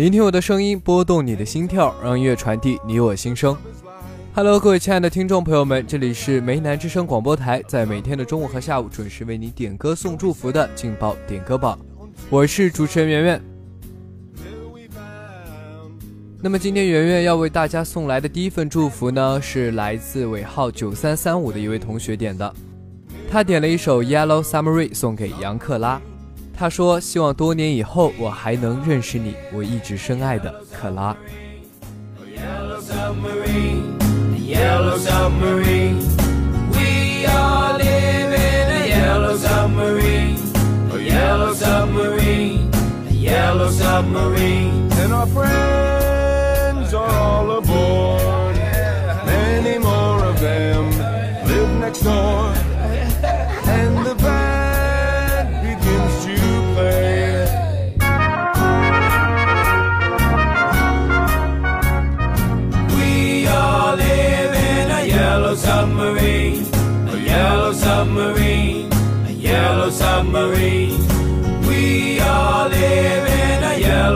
聆听我的声音，拨动你的心跳，让音乐传递你我心声。Hello，各位亲爱的听众朋友们，这里是梅南之声广播台，在每天的中午和下午准时为你点歌送祝福的劲爆点歌榜，我是主持人圆圆。那么今天圆圆要为大家送来的第一份祝福呢，是来自尾号九三三五的一位同学点的，他点了一首《Yellow Submarine》送给杨克拉，他说希望多年以后我还能认识你，我一直深爱的克拉。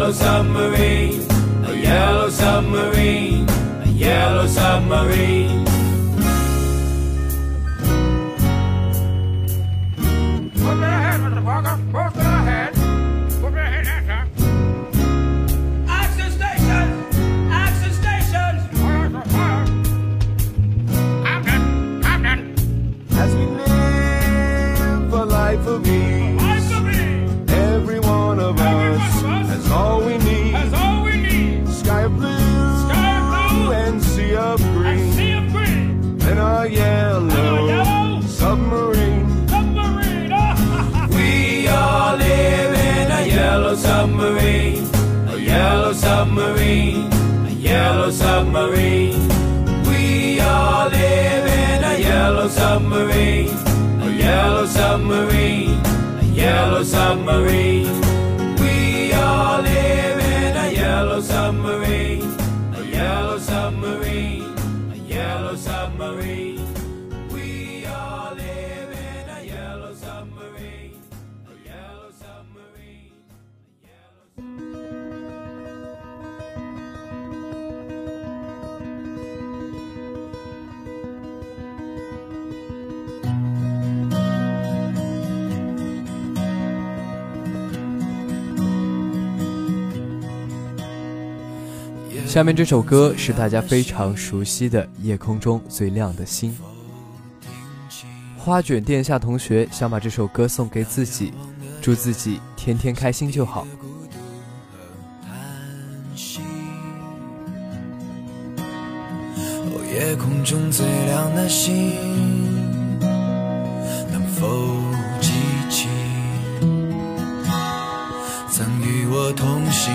Yellow submarine, a yellow submarine, a yellow submarine. Yellow submarine, a yellow submarine, a yellow submarine. We all live in a yellow submarine, a yellow submarine, a yellow submarine. We all live in a yellow submarine, a yellow submarine, a yellow submarine. 下面这首歌是大家非常熟悉的《夜空中最亮的星》。花卷殿下同学想把这首歌送给自己，祝自己天天开心就好。夜空中最亮的星，能否记起曾与我同行、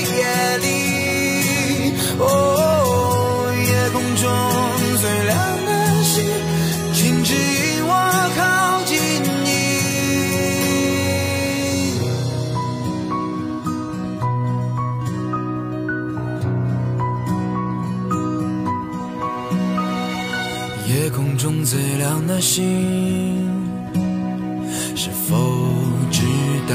夜里，哦，夜空中最亮的星，请指引我靠近你。夜空中最亮的星，是否知道，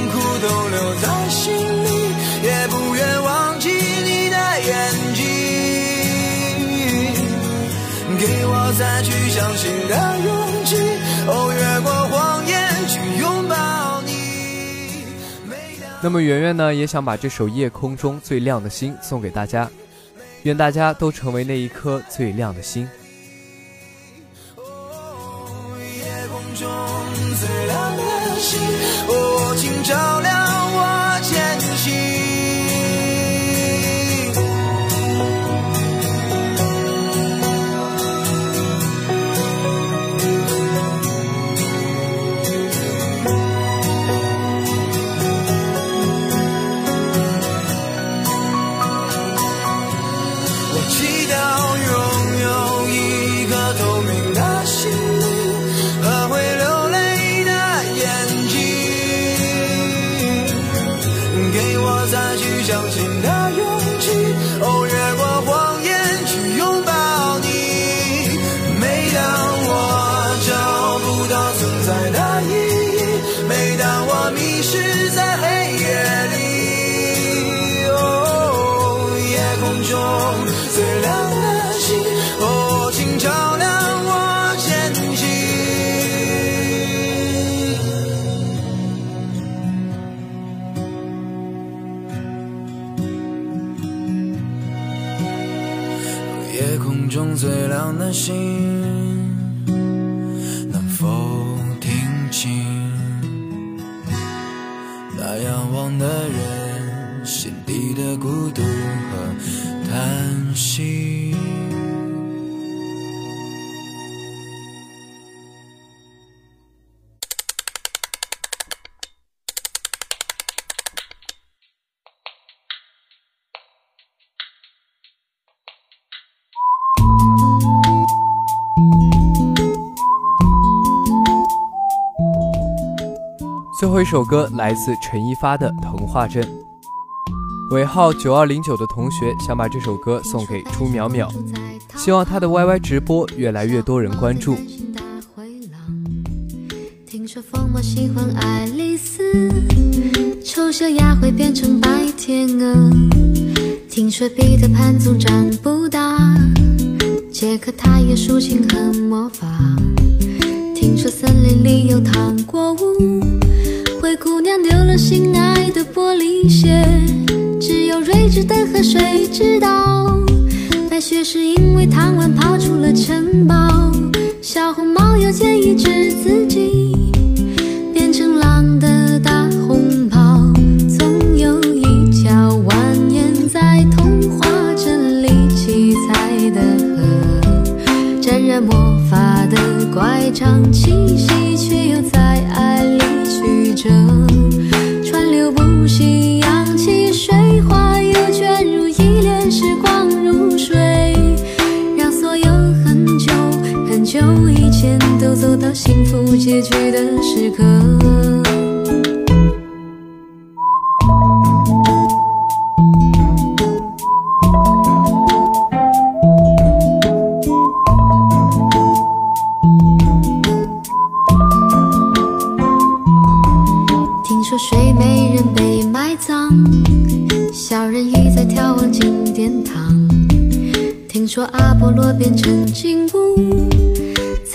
再去相信的勇气，哦，越过谎言去拥抱你。那么圆圆呢，也想把这首《夜空中最亮的星》送给大家，愿大家都成为那一颗最亮的星。夜空中最亮的星，哦，我祈祷拥有一颗夜空中最亮的星，最后一首歌来自陈一发的《童话镇》。尾号九二零九的同学想把这首歌送给朱淼淼，希望他的 YY 直播越来越多人关注。听说疯魔喜欢爱丽丝，丑小鸭会变成白天鹅。听说彼得潘总长不大，杰克他也竖琴和魔法。听说森林里有糖果屋，灰姑娘丢了心爱的玻璃鞋，只有睿智的河水知道。白雪是因为贪玩跑出了城堡，小红帽要建议治自己，很久以前都走到幸福结局的时刻。听说睡美人被埋葬，小人鱼在眺望金殿堂。听说阿波罗变成金乌，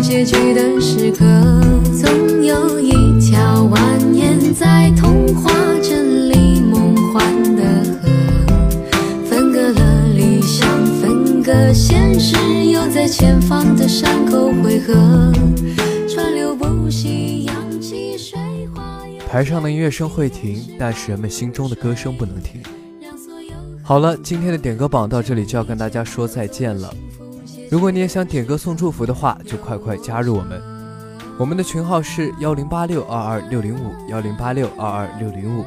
结局的时刻，总有一条蜿蜒在童话镇里梦幻的河，分隔了理想，分隔现实，又在前方的山口汇合，川流不息，扬起水花。台上的音乐声会停，但是人们心中的歌声不能停。好了，今天的点歌榜到这里就要跟大家说再见了。如果你也想点歌送祝福的话，就快快加入我们。我们的群号是幺零八六二二六零五幺零八六二二六零五。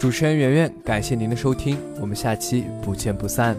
主持人圆圆，感谢您的收听，我们下期不见不散。